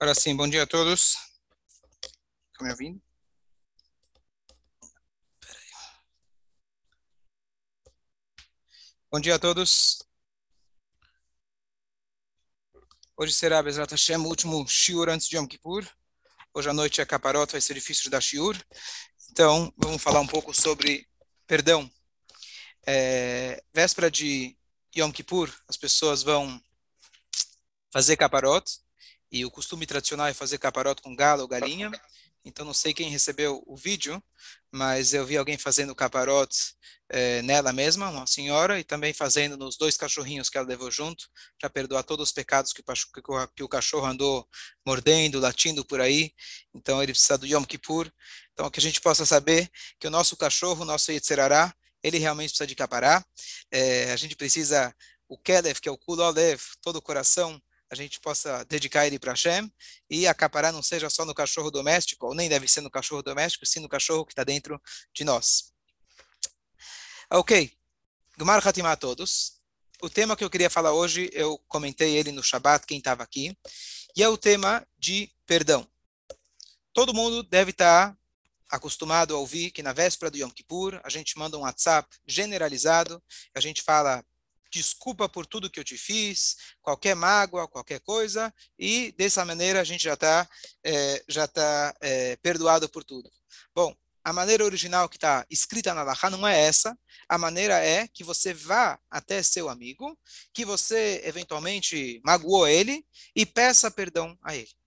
Agora sim, bom dia a todos. Estão me ouvindo? Bom dia a todos. Hoje será, Bezrat Hashem, o último shiur antes de Yom Kippur. Hoje à noite é caparota, vai ser difícil de dar shiur. Então, vamos falar um pouco sobre perdão. É, véspera de Yom Kippur, as pessoas vão fazer caparot, e o costume tradicional é fazer caparot com galo ou galinha. Então não sei quem recebeu o vídeo, mas eu vi alguém fazendo caparot é, nela mesma, uma senhora, e também fazendo nos dois cachorrinhos que ela levou junto, para perdoar todos os pecados que o, que o cachorro andou mordendo, latindo por aí. Então ele precisa do Yom Kippur. Então que a gente possa saber que o nosso cachorro, o nosso Yetzerará, ele realmente precisa de capará. É, a gente precisa o Kelef, que é o Kulolev, todo o coração, a gente possa dedicar ele para Hashem e acaparar não seja só no cachorro doméstico, ou nem deve ser no cachorro doméstico, sim no cachorro que está dentro de nós. Ok, Gumar Hatimah a todos. O tema que eu queria falar hoje, eu comentei ele no Shabat, quem estava aqui, e é o tema de perdão. Todo mundo deve estar tá acostumado a ouvir que na véspera do Yom Kippur, a gente manda um WhatsApp generalizado, a gente fala desculpa por tudo que eu te fiz, qualquer mágoa, qualquer coisa, e dessa maneira a gente já está é, já tá, é, perdoado por tudo. Bom, a maneira original que está escrita na Laha não é essa. A maneira é que você vá até seu amigo, que você eventualmente magoou ele e peça perdão a ele.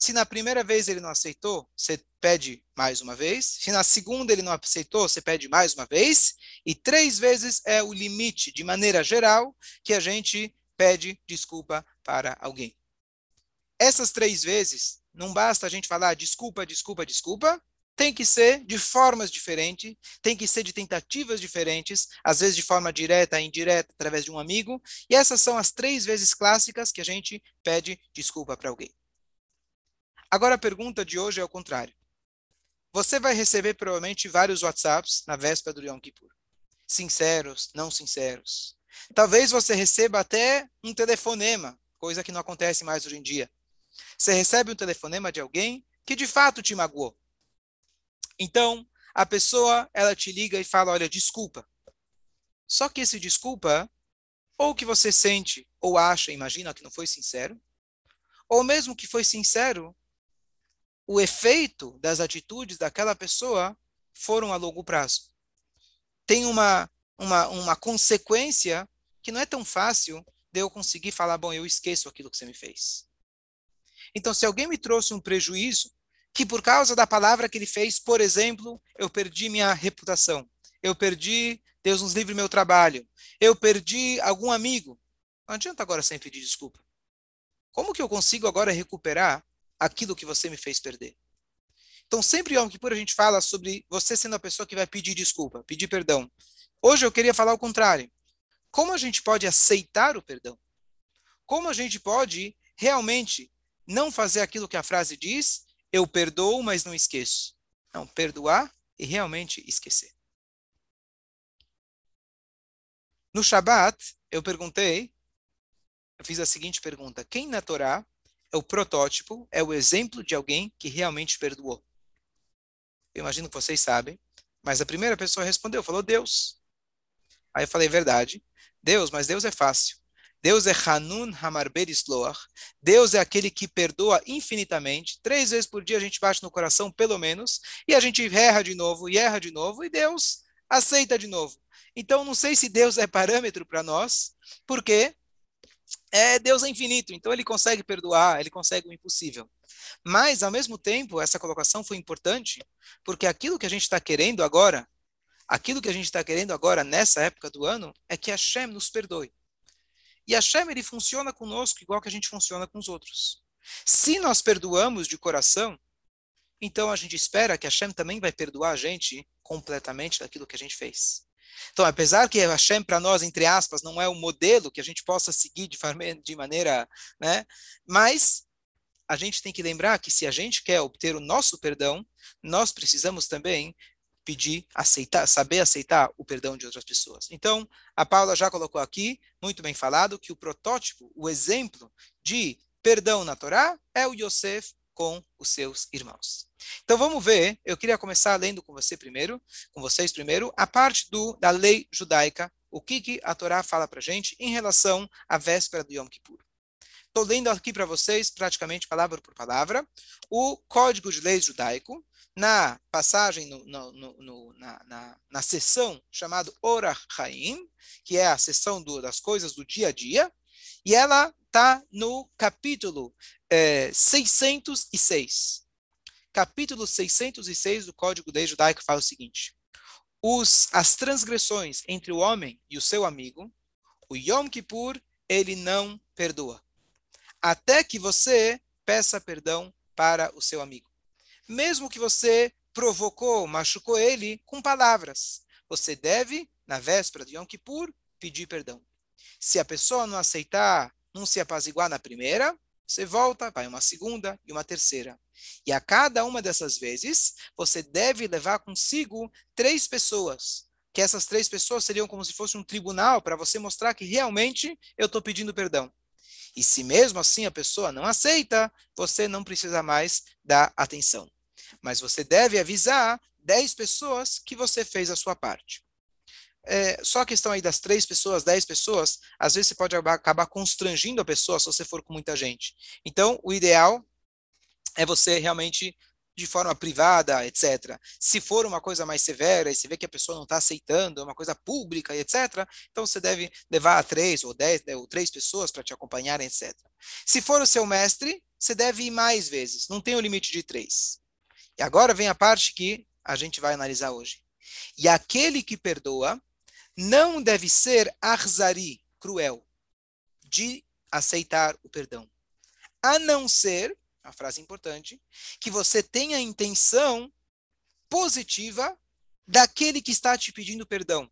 Se na primeira vez ele não aceitou, você pede mais uma vez. Se na segunda ele não aceitou, você pede mais uma vez. E três vezes é o limite, de maneira geral, que a gente pede desculpa para alguém. Essas três vezes, não basta a gente falar desculpa, desculpa, desculpa. Tem que ser de formas diferentes, tem que ser de tentativas diferentes, às vezes de forma direta, indireta, através de um amigo. E essas são as três vezes clássicas que a gente pede desculpa para alguém. Agora a pergunta de hoje é o contrário. Você vai receber provavelmente vários WhatsApps na véspera do Yom Kippur. Sinceros, não sinceros. Talvez você receba até um telefonema, coisa que não acontece mais hoje em dia. Você recebe um telefonema de alguém que de fato te magoou. Então, a pessoa, ela te liga e fala, olha, desculpa. Só que esse desculpa, ou que você sente, ou acha, imagina que não foi sincero, ou mesmo que foi sincero, o efeito das atitudes daquela pessoa foram a longo prazo. Tem uma, uma, uma consequência que não é tão fácil de eu conseguir falar, bom, eu esqueço aquilo que você me fez. Então, se alguém me trouxe um prejuízo, que por causa da palavra que ele fez, por exemplo, eu perdi minha reputação, eu perdi, Deus nos livre, meu trabalho, eu perdi algum amigo, não adianta agora sempre pedir desculpa. Como que eu consigo agora recuperar aquilo que você me fez perder. Então, sempre em Yom Kippur a gente fala sobre você sendo a pessoa que vai pedir desculpa, pedir perdão. Hoje eu queria falar o contrário. Como a gente pode aceitar o perdão? Como a gente pode realmente não fazer aquilo que a frase diz, eu perdoo, mas não esqueço. Não, perdoar e realmente esquecer. No Shabat, eu perguntei, eu fiz a seguinte pergunta: quem na Torá é o protótipo, é o exemplo de alguém que realmente perdoou. Eu imagino que vocês sabem, mas a primeira pessoa respondeu, falou Deus. Aí eu falei, verdade. Deus, mas Deus é fácil. Deus é Hanun Hamarber Isloach. Deus é aquele que perdoa infinitamente. Três vezes por dia a gente bate no coração, pelo menos, e a gente erra de novo, e erra de novo, e Deus aceita de novo. Então, não sei se Deus é parâmetro para nós, porque é, Deus é infinito, então ele consegue perdoar, ele consegue o impossível. Mas, ao mesmo tempo, essa colocação foi importante, porque aquilo que a gente está querendo agora, aquilo que a gente está querendo agora, nessa época do ano, é que Hashem nos perdoe. E Hashem, ele funciona conosco igual que a gente funciona com os outros. Se nós perdoamos de coração, então a gente espera que Hashem também vai perdoar a gente completamente daquilo que a gente fez. Então, apesar que Hashem para nós, entre aspas, não é o modelo que a gente possa seguir de, de maneira, né? Mas a gente tem que lembrar que se a gente quer obter o nosso perdão, nós precisamos também pedir, aceitar, saber aceitar o perdão de outras pessoas. Então, a Paula já colocou aqui, muito bem falado, que o protótipo, o exemplo de perdão na Torá é o Yosef com os seus irmãos. Então vamos ver, eu queria começar lendo com você primeiro, com vocês primeiro, a parte do, da lei judaica, o que, que a Torá fala para gente em relação à véspera do Yom Kippur. Estou lendo aqui para vocês, praticamente palavra por palavra, o Código de Leis Judaico, na passagem, no, no, no, na, na, na sessão chamada Orach Chaim, que é a sessão do, das coisas do dia a dia, e ela está no capítulo é, 606. Capítulo 606 do Código de Judaico fala o seguinte: os, as transgressões entre o homem e o seu amigo, o Yom Kippur, ele não perdoa até que você peça perdão para o seu amigo. Mesmo que você provocou, machucou ele com palavras, você deve, na véspera de Yom Kippur, pedir perdão. Se a pessoa não aceitar, não se apaziguar na primeira, você volta, vai uma segunda e uma terceira. E a cada uma dessas vezes, você deve levar consigo três pessoas. Que essas três pessoas seriam como se fosse um tribunal para você mostrar que realmente eu estou pedindo perdão. E se mesmo assim a pessoa não aceita, você não precisa mais dar atenção. Mas você deve avisar 10 pessoas que você fez a sua parte. É, só a questão aí das três pessoas, dez pessoas, às vezes você pode acabar constrangindo a pessoa se você for com muita gente. Então, o ideal é você realmente de forma privada, etc. Se for uma coisa mais severa e você vê que a pessoa não está aceitando, é uma coisa pública, etc., então você deve levar a três ou dez ou três pessoas para te acompanharem, etc. Se for o seu mestre, você deve ir mais vezes, não tem o limite de três. E agora vem a parte que a gente vai analisar hoje. E aquele que perdoa não deve ser arzari, cruel, de aceitar o perdão. A não ser a frase importante, que você tenha a intenção positiva daquele que está te pedindo perdão.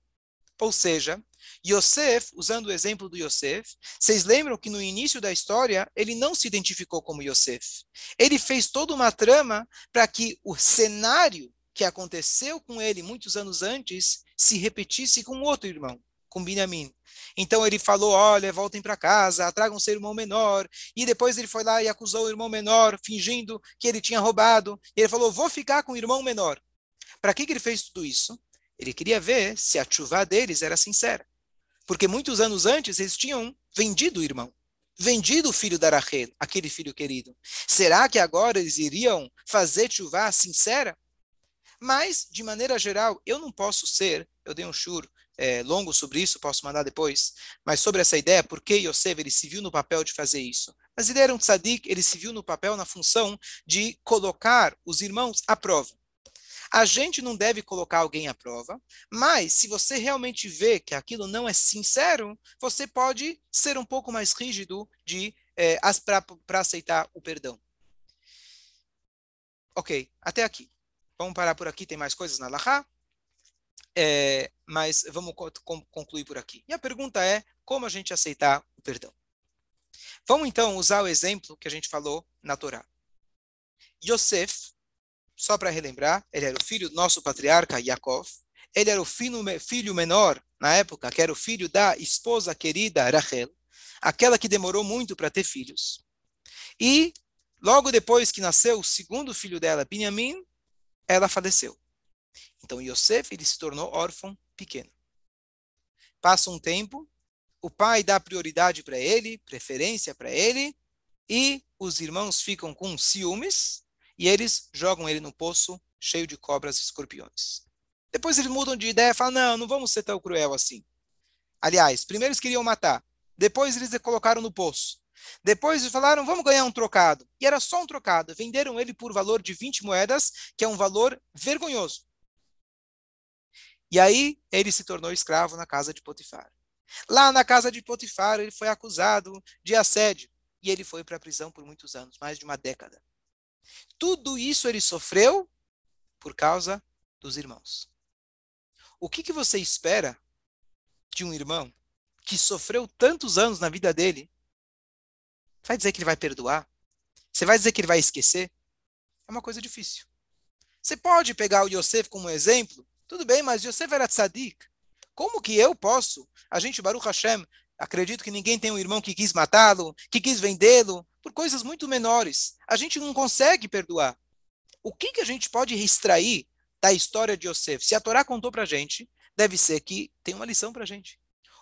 Ou seja, Yosef, usando o exemplo do Yosef, vocês lembram que no início da história ele não se identificou como Yosef. Ele fez toda uma trama para que o cenário que aconteceu com ele muitos anos antes se repetisse com outro irmão, com Benjamin. Então ele falou: olha, voltem para casa, tragam seu irmão menor. E depois ele foi lá e acusou o irmão menor, fingindo que ele tinha roubado. E ele falou: vou ficar com o irmão menor. Para que, que ele fez tudo isso? Ele queria ver se a chuva deles era sincera. Porque muitos anos antes eles tinham vendido o irmão vendido o filho da Rachel, aquele filho querido. Será que agora eles iriam fazer chuva sincera? Mas, de maneira geral, eu não posso ser, eu dei um churo é, longo sobre isso, posso mandar depois, mas sobre essa ideia, por que Yosef ele se viu no papel de fazer isso? Mas ele era um tzadik, ele se viu no papel, na função de colocar os irmãos à prova. A gente não deve colocar alguém à prova, mas se você realmente vê que aquilo não é sincero, você pode ser um pouco mais rígido de é, para aceitar o perdão. Ok, até aqui. Vamos parar por aqui, tem mais coisas na Lahá? É, mas vamos concluir por aqui. E a pergunta é, como a gente aceitar o perdão? Vamos então usar o exemplo que a gente falou na Torá. Yosef, só para relembrar, ele era o filho do nosso patriarca Yaakov, ele era o filho, filho menor na época, que era o filho da esposa querida Rachel, aquela que demorou muito para ter filhos. E logo depois que nasceu o segundo filho dela, Benjamim, ela faleceu. Então Yosef ele se tornou órfão pequeno. Passa um tempo, o pai dá prioridade para ele, preferência para ele, e os irmãos ficam com ciúmes e eles jogam ele no poço cheio de cobras e escorpiões. Depois eles mudam de ideia e falam: não, não vamos ser tão cruel assim. Aliás, primeiro eles queriam matar, depois eles colocaram no poço. Depois falaram, vamos ganhar um trocado. E era só um trocado. Venderam ele por valor de 20 moedas, que é um valor vergonhoso. E aí ele se tornou escravo na casa de Potifar. Lá na casa de Potifar, ele foi acusado de assédio. E ele foi para a prisão por muitos anos, mais de uma década. Tudo isso ele sofreu por causa dos irmãos. O que, que você espera de um irmão que sofreu tantos anos na vida dele? Vai dizer que ele vai perdoar? Você vai dizer que ele vai esquecer? É uma coisa difícil. Você pode pegar o Yosef como exemplo tudo bem, mas Yosef era tzadik. Como que eu posso? A gente, Baruch Hashem, acredito que ninguém tem um irmão que quis matá-lo, que quis vendê-lo. por coisas muito menores. A gente não consegue perdoar. O que, que a gente pode extrair da história de Yosef? Se a Torá contou para a gente, deve ser que tem uma lição para a gente.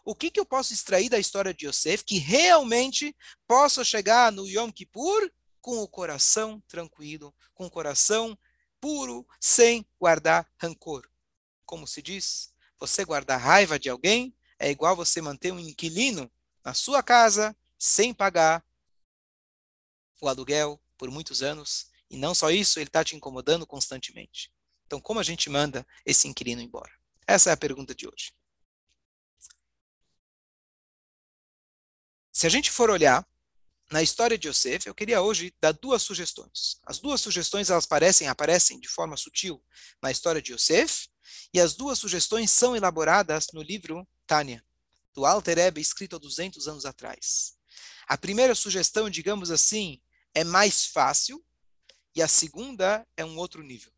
O que, que eu posso extrair da história de Yosef que realmente possa chegar no Yom Kippur com o coração tranquilo, com o coração puro, sem guardar rancor? Como se diz, você guardar raiva de alguém é igual você manter um inquilino na sua casa sem pagar o aluguel por muitos anos. E não só isso, ele está te incomodando constantemente. Então, como a gente manda esse inquilino embora? Essa é a pergunta de hoje. Se a gente for olhar na história de Yosef, eu queria hoje dar duas sugestões. As duas sugestões elas aparecem, aparecem de forma sutil na história de Yosef, e as duas sugestões são elaboradas no livro Tânia, do Alter Ebe, escrito há 200 anos atrás. A primeira sugestão, digamos assim, é mais fácil, e a segunda é um outro nível.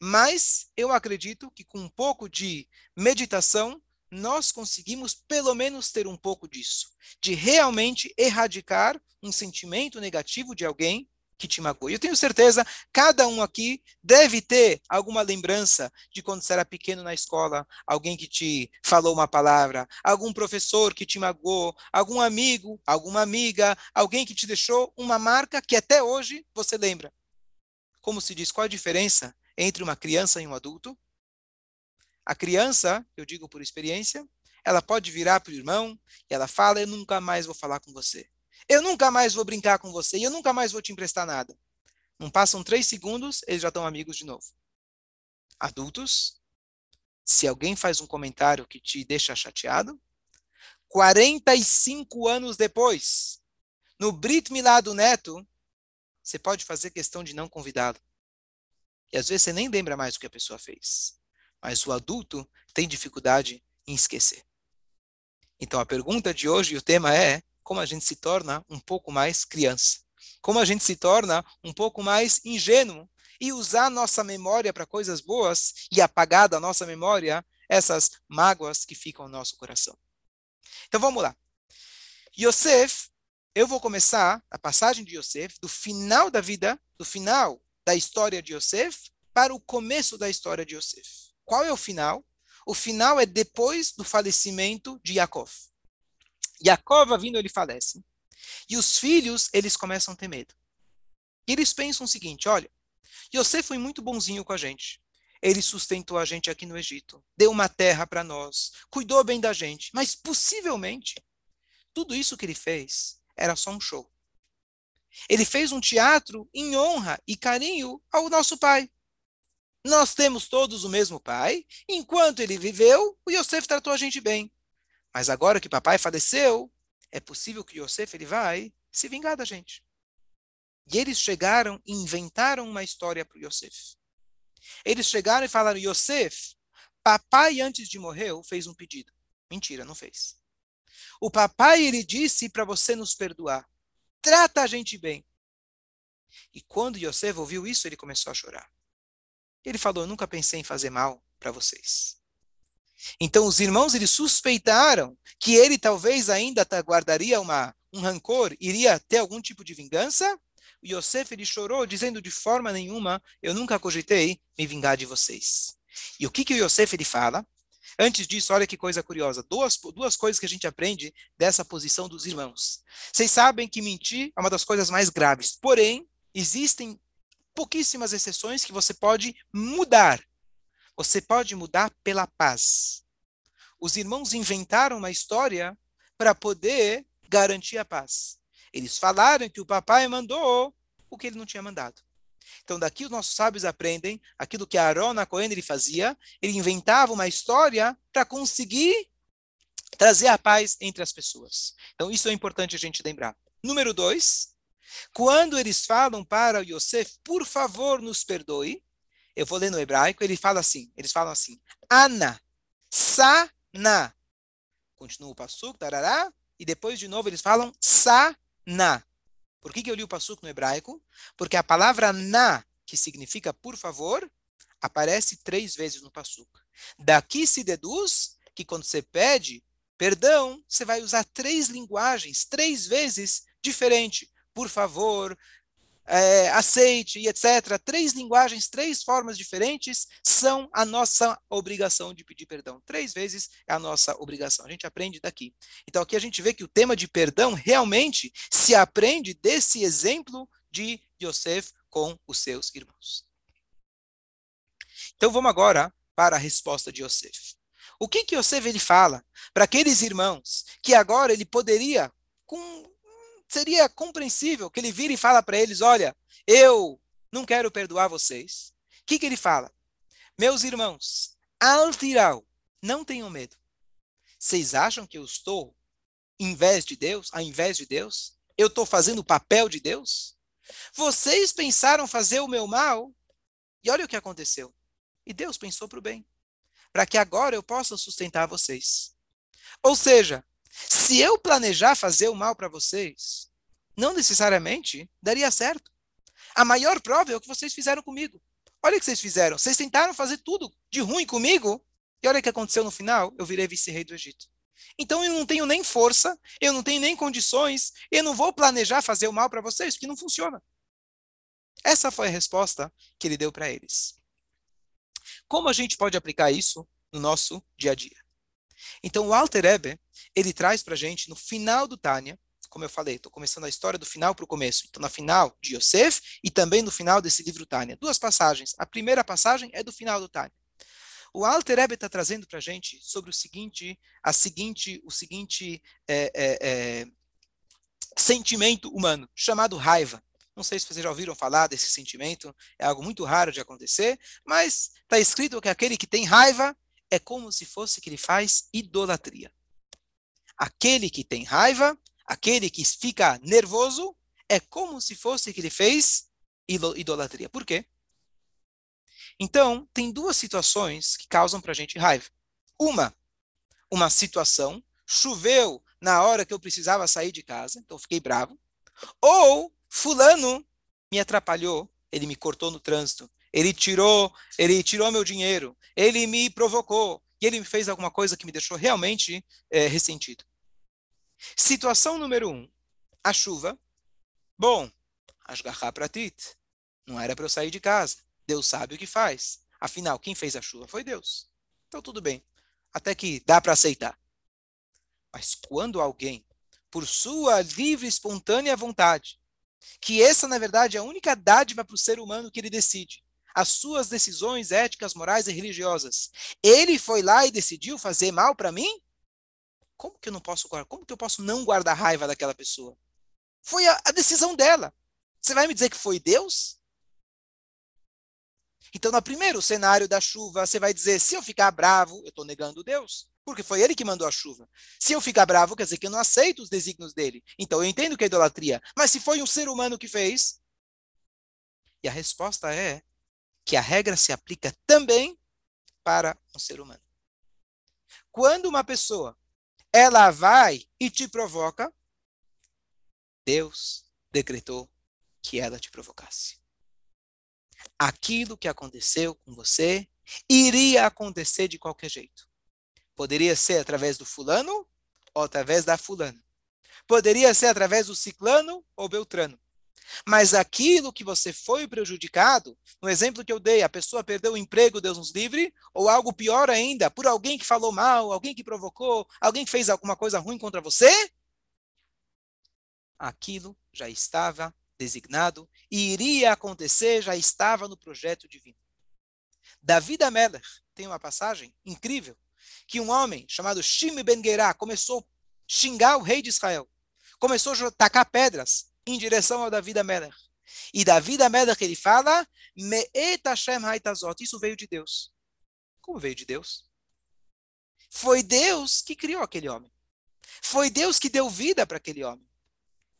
Mas eu acredito que com um pouco de meditação, nós conseguimos pelo menos ter um pouco disso, de realmente erradicar um sentimento negativo de alguém que te magoou. Eu tenho certeza, cada um aqui deve ter alguma lembrança de quando você era pequeno na escola, alguém que te falou uma palavra, algum professor que te magoou, algum amigo, alguma amiga, alguém que te deixou uma marca que até hoje você lembra. Como se diz, qual a diferença entre uma criança e um adulto? A criança, eu digo por experiência, ela pode virar para o irmão e ela fala: Eu nunca mais vou falar com você. Eu nunca mais vou brincar com você e eu nunca mais vou te emprestar nada. Não passam três segundos, eles já estão amigos de novo. Adultos, se alguém faz um comentário que te deixa chateado, 45 anos depois, no Brit Milá do neto, você pode fazer questão de não convidá-lo. E às vezes você nem lembra mais o que a pessoa fez mas o adulto tem dificuldade em esquecer. Então a pergunta de hoje, o tema é como a gente se torna um pouco mais criança. Como a gente se torna um pouco mais ingênuo e usar nossa memória para coisas boas e apagar da nossa memória essas mágoas que ficam no nosso coração. Então vamos lá. Yosef, eu vou começar a passagem de Yosef do final da vida, do final da história de Yosef, para o começo da história de Yosef. Qual é o final? O final é depois do falecimento de Yaakov. Yaakov, vindo, ele falece. E os filhos, eles começam a ter medo. E eles pensam o seguinte, olha, Yosef foi muito bonzinho com a gente. Ele sustentou a gente aqui no Egito, deu uma terra para nós, cuidou bem da gente, mas possivelmente tudo isso que ele fez era só um show. Ele fez um teatro em honra e carinho ao nosso pai. Nós temos todos o mesmo pai. Enquanto ele viveu, o Yosef tratou a gente bem. Mas agora que papai faleceu, é possível que Yosef ele vai se vingar da gente. E eles chegaram e inventaram uma história para Yosef. Eles chegaram e falaram: Yosef, papai antes de morrer fez um pedido. Mentira, não fez. O papai ele disse para você nos perdoar. Trata a gente bem. E quando Yosef ouviu isso, ele começou a chorar. Ele falou: Eu nunca pensei em fazer mal para vocês. Então os irmãos eles suspeitaram que ele talvez ainda guardaria uma, um rancor, iria ter algum tipo de vingança. O Yosef ele chorou, dizendo de forma nenhuma: Eu nunca cogitei me vingar de vocês. E o que, que o Yosef ele fala? Antes disso, olha que coisa curiosa. Duas, duas coisas que a gente aprende dessa posição dos irmãos. Vocês sabem que mentir é uma das coisas mais graves. Porém, existem pouquíssimas exceções que você pode mudar. Você pode mudar pela paz. Os irmãos inventaram uma história para poder garantir a paz. Eles falaram que o papai mandou o que ele não tinha mandado. Então, daqui os nossos sábios aprendem aquilo que Aaron na Cohen ele fazia. Ele inventava uma história para conseguir trazer a paz entre as pessoas. Então, isso é importante a gente lembrar. Número dois, quando eles falam para Yosef, por favor, nos perdoe, eu vou ler no hebraico, ele fala assim, eles falam assim, Ana, Sana. Continua o passuco, tarará, e depois de novo eles falam Sana. Por que, que eu li o passuco no hebraico? Porque a palavra na, que significa por favor, aparece três vezes no passuco. Daqui se deduz que quando você pede perdão, você vai usar três linguagens, três vezes diferente. Por favor, é, aceite etc. Três linguagens, três formas diferentes são a nossa obrigação de pedir perdão. Três vezes é a nossa obrigação. A gente aprende daqui. Então aqui a gente vê que o tema de perdão realmente se aprende desse exemplo de Yosef com os seus irmãos. Então vamos agora para a resposta de Yosef. O que que Yosef ele fala para aqueles irmãos que agora ele poderia com seria compreensível que ele vira e fala para eles: Olha, eu não quero perdoar vocês. O que, que ele fala? Meus irmãos, altiral, não tenham medo. Vocês acham que eu estou em vez de Deus, ao invés de Deus? Eu estou fazendo o papel de Deus? Vocês pensaram fazer o meu mal? E olha o que aconteceu. E Deus pensou para o bem. Para que agora eu possa sustentar vocês. Ou seja, se eu planejar fazer o mal para vocês, não necessariamente daria certo. A maior prova é o que vocês fizeram comigo. Olha o que vocês fizeram. Vocês tentaram fazer tudo de ruim comigo, e olha o que aconteceu no final. Eu virei vice-rei do Egito. Então eu não tenho nem força, eu não tenho nem condições, eu não vou planejar fazer o mal para vocês, porque não funciona. Essa foi a resposta que ele deu para eles. Como a gente pode aplicar isso no nosso dia a dia? Então, o Alter Ebe, ele traz para a gente, no final do Tânia, como eu falei, estou começando a história do final para o começo. Então, na final de Yosef e também no final desse livro Tânia. Duas passagens. A primeira passagem é do final do Tânia. O Alter Ebe está trazendo para a gente sobre o seguinte, a seguinte, o seguinte é, é, é, sentimento humano, chamado raiva. Não sei se vocês já ouviram falar desse sentimento, é algo muito raro de acontecer, mas está escrito que aquele que tem raiva é como se fosse que ele faz idolatria. Aquele que tem raiva, aquele que fica nervoso, é como se fosse que ele fez idolatria. Por quê? Então, tem duas situações que causam para a gente raiva. Uma, uma situação, choveu na hora que eu precisava sair de casa, então fiquei bravo. Ou, fulano me atrapalhou, ele me cortou no trânsito, ele tirou, ele tirou meu dinheiro, ele me provocou e ele me fez alguma coisa que me deixou realmente é, ressentido. Situação número um, a chuva. Bom, Ashgaha Pratit. Não era para eu sair de casa. Deus sabe o que faz. Afinal, quem fez a chuva foi Deus. Então tudo bem. Até que dá para aceitar. Mas quando alguém, por sua livre e espontânea vontade, que essa, na verdade, é a única dádiva para o ser humano que ele decide, as suas decisões éticas, morais e religiosas. Ele foi lá e decidiu fazer mal para mim? Como que eu não posso guardar? Como que eu posso não guardar raiva daquela pessoa? Foi a, a decisão dela. Você vai me dizer que foi Deus? Então, no primeiro cenário da chuva, você vai dizer: se eu ficar bravo, eu estou negando Deus, porque foi ele que mandou a chuva. Se eu ficar bravo, quer dizer que eu não aceito os desígnios dele. Então, eu entendo que é idolatria. Mas se foi um ser humano que fez? E a resposta é: que a regra se aplica também para um ser humano. Quando uma pessoa ela vai e te provoca, Deus decretou que ela te provocasse. Aquilo que aconteceu com você iria acontecer de qualquer jeito. Poderia ser através do fulano ou através da fulana. Poderia ser através do ciclano ou beltrano. Mas aquilo que você foi prejudicado, no exemplo que eu dei, a pessoa perdeu o emprego, Deus nos livre, ou algo pior ainda, por alguém que falou mal, alguém que provocou, alguém que fez alguma coisa ruim contra você, aquilo já estava designado e iria acontecer, já estava no projeto divino. Davi da Meller tem uma passagem incrível que um homem chamado Shimi Ben Gerá começou a xingar o rei de Israel. Começou a tacar pedras em direção ao Davi da Melech. E Davi da Melech ele fala. Isso veio de Deus. Como veio de Deus? Foi Deus que criou aquele homem. Foi Deus que deu vida para aquele homem.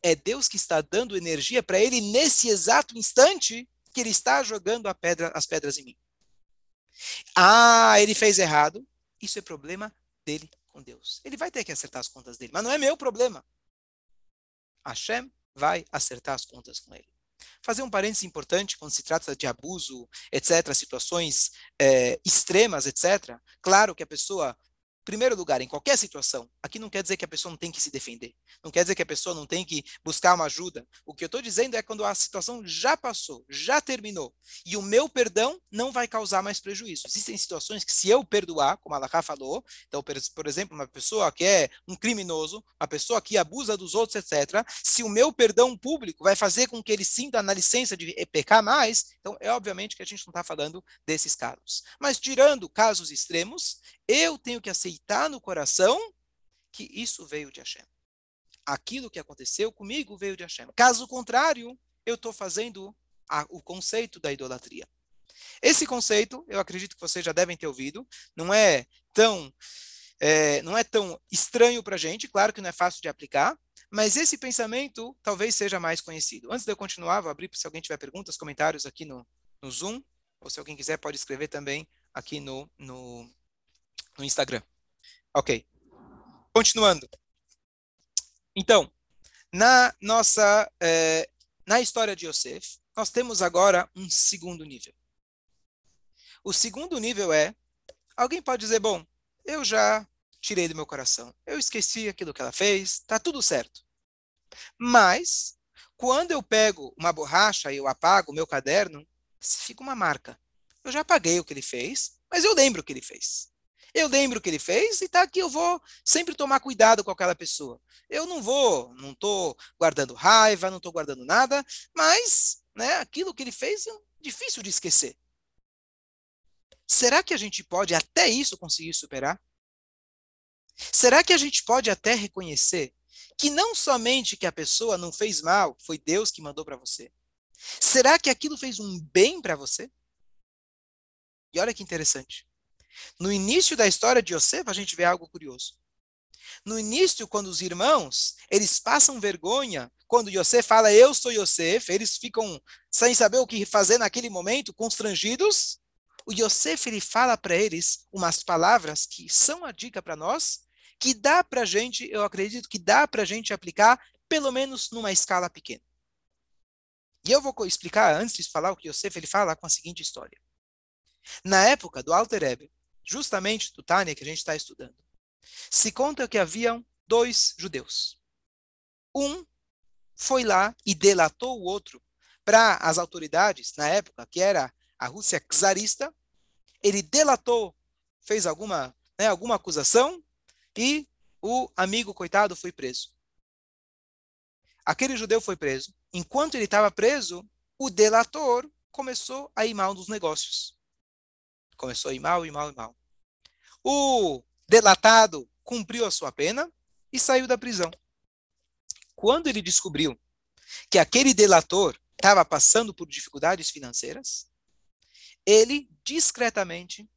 É Deus que está dando energia para ele nesse exato instante que ele está jogando pedra, as pedras em mim. Ah, ele fez errado. Isso é problema dele com Deus. Ele vai ter que acertar as contas dele, mas não é meu problema. Hashem vai acertar as contas com ele. Fazer um parênteses importante quando se trata de abuso, etc., situações é, extremas, etc. Claro que a pessoa primeiro lugar, em qualquer situação, aqui não quer dizer que a pessoa não tem que se defender. Não quer dizer que a pessoa não tem que buscar uma ajuda. O que eu estou dizendo é quando a situação já passou, já terminou, e o meu perdão não vai causar mais prejuízo. Existem situações que, se eu perdoar, como a Laká falou, então, por exemplo, uma pessoa que é um criminoso, uma pessoa que abusa dos outros, etc., se o meu perdão público vai fazer com que ele sinta na licença de pecar mais, então é obviamente que a gente não está falando desses casos. Mas tirando casos extremos, eu tenho que aceitar no coração que isso veio de Hashem. Aquilo que aconteceu comigo veio de Hashem. Caso contrário, eu estou fazendo a, o conceito da idolatria. Esse conceito, eu acredito que vocês já devem ter ouvido, não é tão, é, não é tão estranho para a gente, claro que não é fácil de aplicar, mas esse pensamento talvez seja mais conhecido. Antes de eu continuar, vou abrir se alguém tiver perguntas, comentários aqui no, no Zoom, ou se alguém quiser pode escrever também aqui no, no, no Instagram. Ok. Continuando. Então, na nossa, eh, na história de Yosef, nós temos agora um segundo nível. O segundo nível é, alguém pode dizer, bom, eu já tirei do meu coração, eu esqueci aquilo que ela fez, tá tudo certo. Mas, quando eu pego uma borracha e eu apago o meu caderno, fica uma marca. Eu já apaguei o que ele fez, mas eu lembro o que ele fez. Eu lembro o que ele fez e tá aqui, eu vou sempre tomar cuidado com aquela pessoa. Eu não vou, não estou guardando raiva, não estou guardando nada, mas né, aquilo que ele fez é difícil de esquecer. Será que a gente pode até isso conseguir superar? Será que a gente pode até reconhecer que não somente que a pessoa não fez mal, foi Deus que mandou para você? Será que aquilo fez um bem para você? E olha que interessante. No início da história de Yosef, a gente vê algo curioso. No início, quando os irmãos, eles passam vergonha, quando Yosef fala, eu sou Yosef, eles ficam sem saber o que fazer naquele momento, constrangidos. O Yosef, ele fala para eles umas palavras que são a dica para nós, que dá para a gente, eu acredito que dá para a gente aplicar, pelo menos numa escala pequena. E eu vou explicar, antes de falar o que Yosef ele fala, com a seguinte história. Na época do Alter Rebbe, justamente do Tânia que a gente está estudando, se conta que haviam dois judeus. Um foi lá e delatou o outro para as autoridades, na época, que era a Rússia czarista. Ele delatou, fez alguma, né, alguma acusação e o amigo, coitado, foi preso. Aquele judeu foi preso. Enquanto ele estava preso, o delator começou a ir mal nos negócios. Começou a ir mal, ir mal, ir mal. O delatado cumpriu a sua pena e saiu da prisão. Quando ele descobriu que aquele delator estava passando por dificuldades financeiras, ele discretamente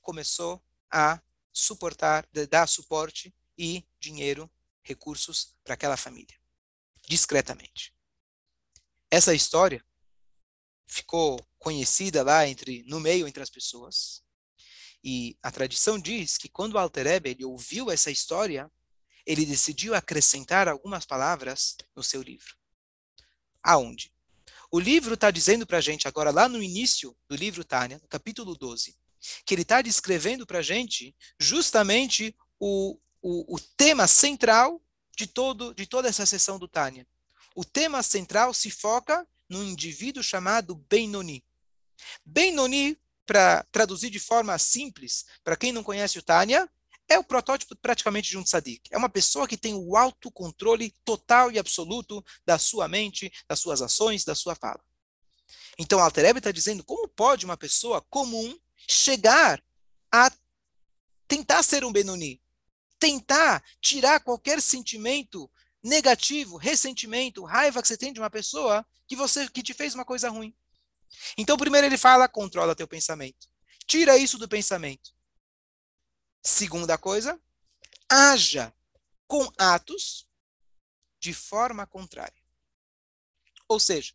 começou a suportar, dar suporte e dinheiro, recursos para aquela família. Discretamente. Essa história ficou conhecida lá entre no meio entre as pessoas. E a tradição diz que quando Alter Ebe, ele ouviu essa história, ele decidiu acrescentar algumas palavras no seu livro. Aonde? O livro está dizendo para a gente agora, lá no início do livro Tânia, no capítulo 12, que ele está descrevendo para a gente justamente o, o, o, tema central de, todo, de toda essa sessão do Tânia. O tema central se foca num indivíduo chamado Benoni. Benoni para traduzir de forma simples, para quem não conhece o Tânia, é o protótipo praticamente de um tzadik. É uma pessoa que tem o autocontrole total e absoluto da sua mente, das suas ações, da sua fala. Então, Altereb está dizendo como pode uma pessoa comum chegar a tentar ser um Benoni, tentar tirar qualquer sentimento negativo, ressentimento, raiva que você tem de uma pessoa que você que te fez uma coisa ruim. Então, primeiro ele fala, controla teu pensamento. Tira isso do pensamento. Segunda coisa, haja com atos de forma contrária. Ou seja,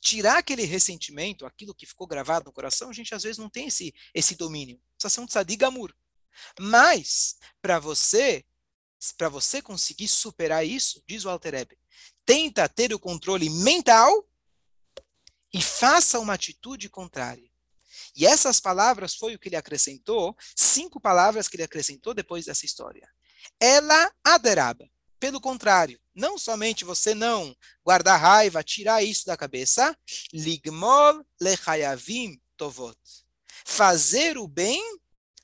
tirar aquele ressentimento, aquilo que ficou gravado no coração, a gente às vezes não tem esse, esse domínio. Precisa ser um tzadig amor. Mas, para você, para você conseguir superar isso, diz o Altereb, tenta ter o controle mental e faça uma atitude contrária. E essas palavras foi o que ele acrescentou, cinco palavras que ele acrescentou depois dessa história. Ela aderaba. Pelo contrário, não somente você não guardar raiva, tirar isso da cabeça, ligmol lechayavim tovot. Fazer o bem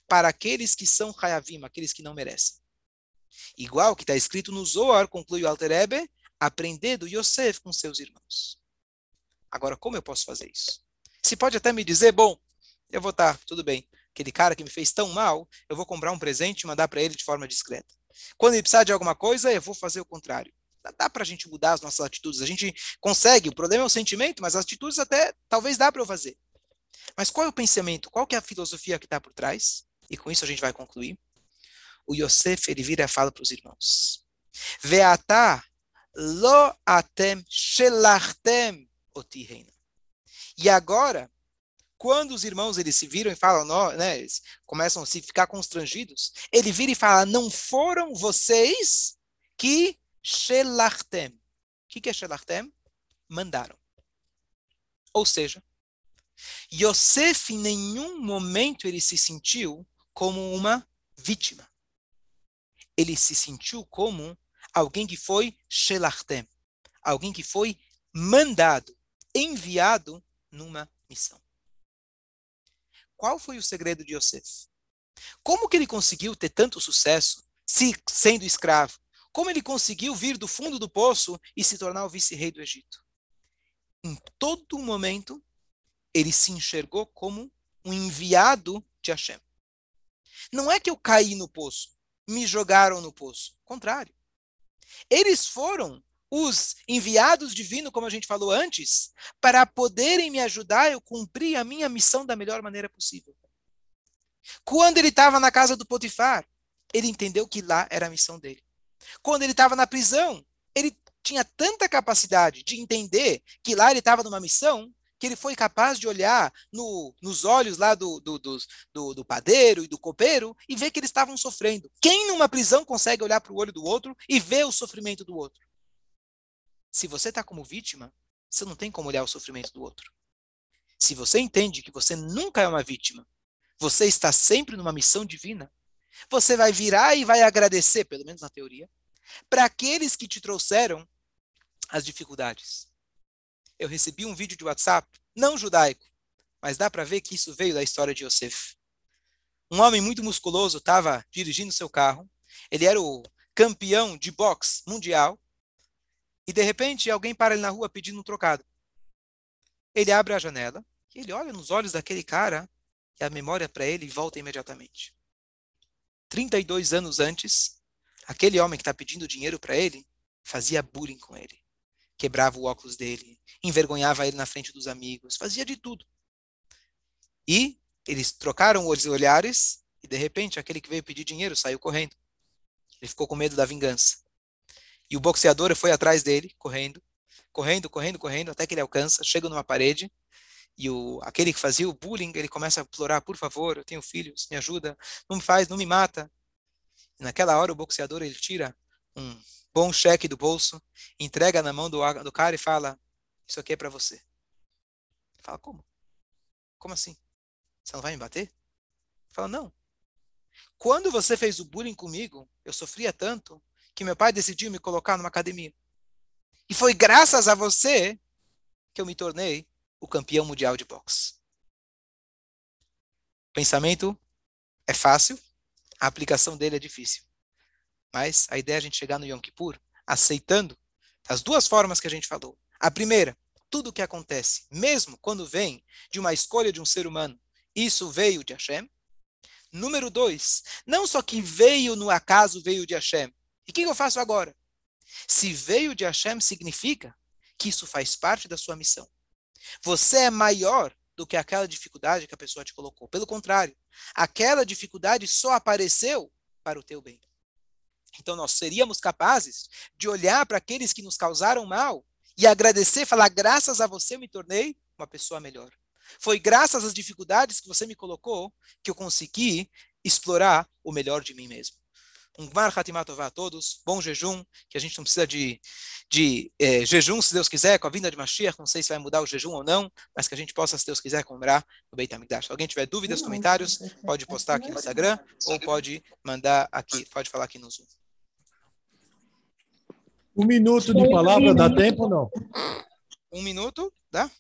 para aqueles que são chayavim, aqueles que não merecem. Igual que está escrito no Zohar, conclui o Alter Ebe, aprender do Yosef com seus irmãos. Agora, como eu posso fazer isso? Se pode até me dizer, bom, eu vou estar, tá, tudo bem. Aquele cara que me fez tão mal, eu vou comprar um presente e mandar para ele de forma discreta. Quando ele precisar de alguma coisa, eu vou fazer o contrário. Dá, para a gente mudar as nossas atitudes. A gente consegue. O problema é o sentimento, mas as atitudes até talvez dá para eu fazer. Mas qual é o pensamento? Qual é a filosofia que está por trás? E com isso a gente vai concluir. O Yosef, ele vira e fala para os irmãos. Veatá lo atem shelachtem oti E agora, quando os irmãos eles se viram e falam, não, né, eles começam a se ficar constrangidos, ele vira e fala: Não foram vocês que shelachtem. O que, que é shelachtem? Mandaram. Ou seja, Yosef em nenhum momento ele se sentiu como uma vítima. Ele se sentiu como alguém que foi shelachtem, alguém que foi mandado, enviado numa missão. Qual foi o segredo de Yosef? Como que ele conseguiu ter tanto sucesso se sendo escravo? Como ele conseguiu vir do fundo do poço e se tornar o vice-rei do Egito? Em todo momento, ele se enxergou como um enviado de Hashem. Não é que eu caí no poço, me jogaram no poço. Contrário. Eles foram os enviados divinos, como a gente falou antes, para poderem me ajudar eu cumprir a minha missão da melhor maneira possível. Quando ele estava na casa do Potifar, ele entendeu que lá era a missão dele. Quando ele estava na prisão, ele tinha tanta capacidade de entender que lá ele estava numa missão, que ele foi capaz de olhar no, nos olhos lá do, do, do, do, padeiro e do copeiro e ver que eles estavam sofrendo. Quem numa prisão consegue olhar para o olho do outro e ver o sofrimento do outro? Se você está como vítima, você não tem como olhar o sofrimento do outro. Se você entende que você nunca é uma vítima, você está sempre numa missão divina, você vai virar e vai agradecer, pelo menos na teoria, para aqueles que te trouxeram as dificuldades. Eu recebi um vídeo de WhatsApp, não judaico, mas dá para ver que isso veio da história de Yosef. Um homem muito musculoso estava dirigindo seu carro, ele era o campeão de boxe mundial, e de repente alguém para ele na rua pedindo um trocado. Ele abre a janela, e ele olha nos olhos daquele cara, e a memória para ele volta imediatamente. 32 anos antes, aquele homem que está pedindo dinheiro para ele fazia bullying com ele. Quebrava o óculos dele, envergonhava ele na frente dos amigos, fazia de tudo. E eles trocaram os olhares e de repente aquele que veio pedir dinheiro saiu correndo. Ele ficou com medo da vingança. E o boxeador foi atrás dele, correndo, correndo, correndo, correndo, até que ele alcança, chega numa parede, e o, aquele que fazia o bullying, ele começa a implorar, por favor, eu tenho filhos, me ajuda, não me faz, não me mata. E naquela hora o boxeador, ele tira um bom cheque do bolso, entrega na mão do, do cara e fala, isso aqui é para você. Fala, como? Como assim? Você não vai me bater? Fala, não. Quando você fez o bullying comigo, eu sofria tanto que meu pai decidiu me colocar numa academia. E foi graças a você que eu me tornei o campeão mundial de boxe. Pensamento é fácil, a aplicação dele é difícil. Mas a ideia é a gente chegar no Yom Kippur aceitando as duas formas que a gente falou. A primeira, tudo o que acontece, mesmo quando vem de uma escolha de um ser humano, isso veio de Hashem. Número dois, não só que veio no acaso, veio de Hashem, e o que eu faço agora? Se veio de Hashem, significa que isso faz parte da sua missão. Você é maior do que aquela dificuldade que a pessoa te colocou. Pelo contrário, aquela dificuldade só apareceu para o teu bem. Então nós seríamos capazes de olhar para aqueles que nos causaram mal e agradecer, falar: graças a você eu me tornei uma pessoa melhor. Foi graças às dificuldades que você me colocou que eu consegui explorar o melhor de mim mesmo. Um Gmar Hatimatová a todos, bom jejum, que a gente não precisa de, de eh, jejum, se Deus quiser, com a vinda de Mashiach, não sei se vai mudar o jejum ou não, mas que a gente possa, se Deus quiser, comprar o Beit HaMikdash. Se alguém tiver dúvidas, comentários, pode postar aqui no Instagram, ou pode mandar aqui, pode falar aqui no Zoom. Um minuto de palavra, dá tempo ou não? Um minuto, dá?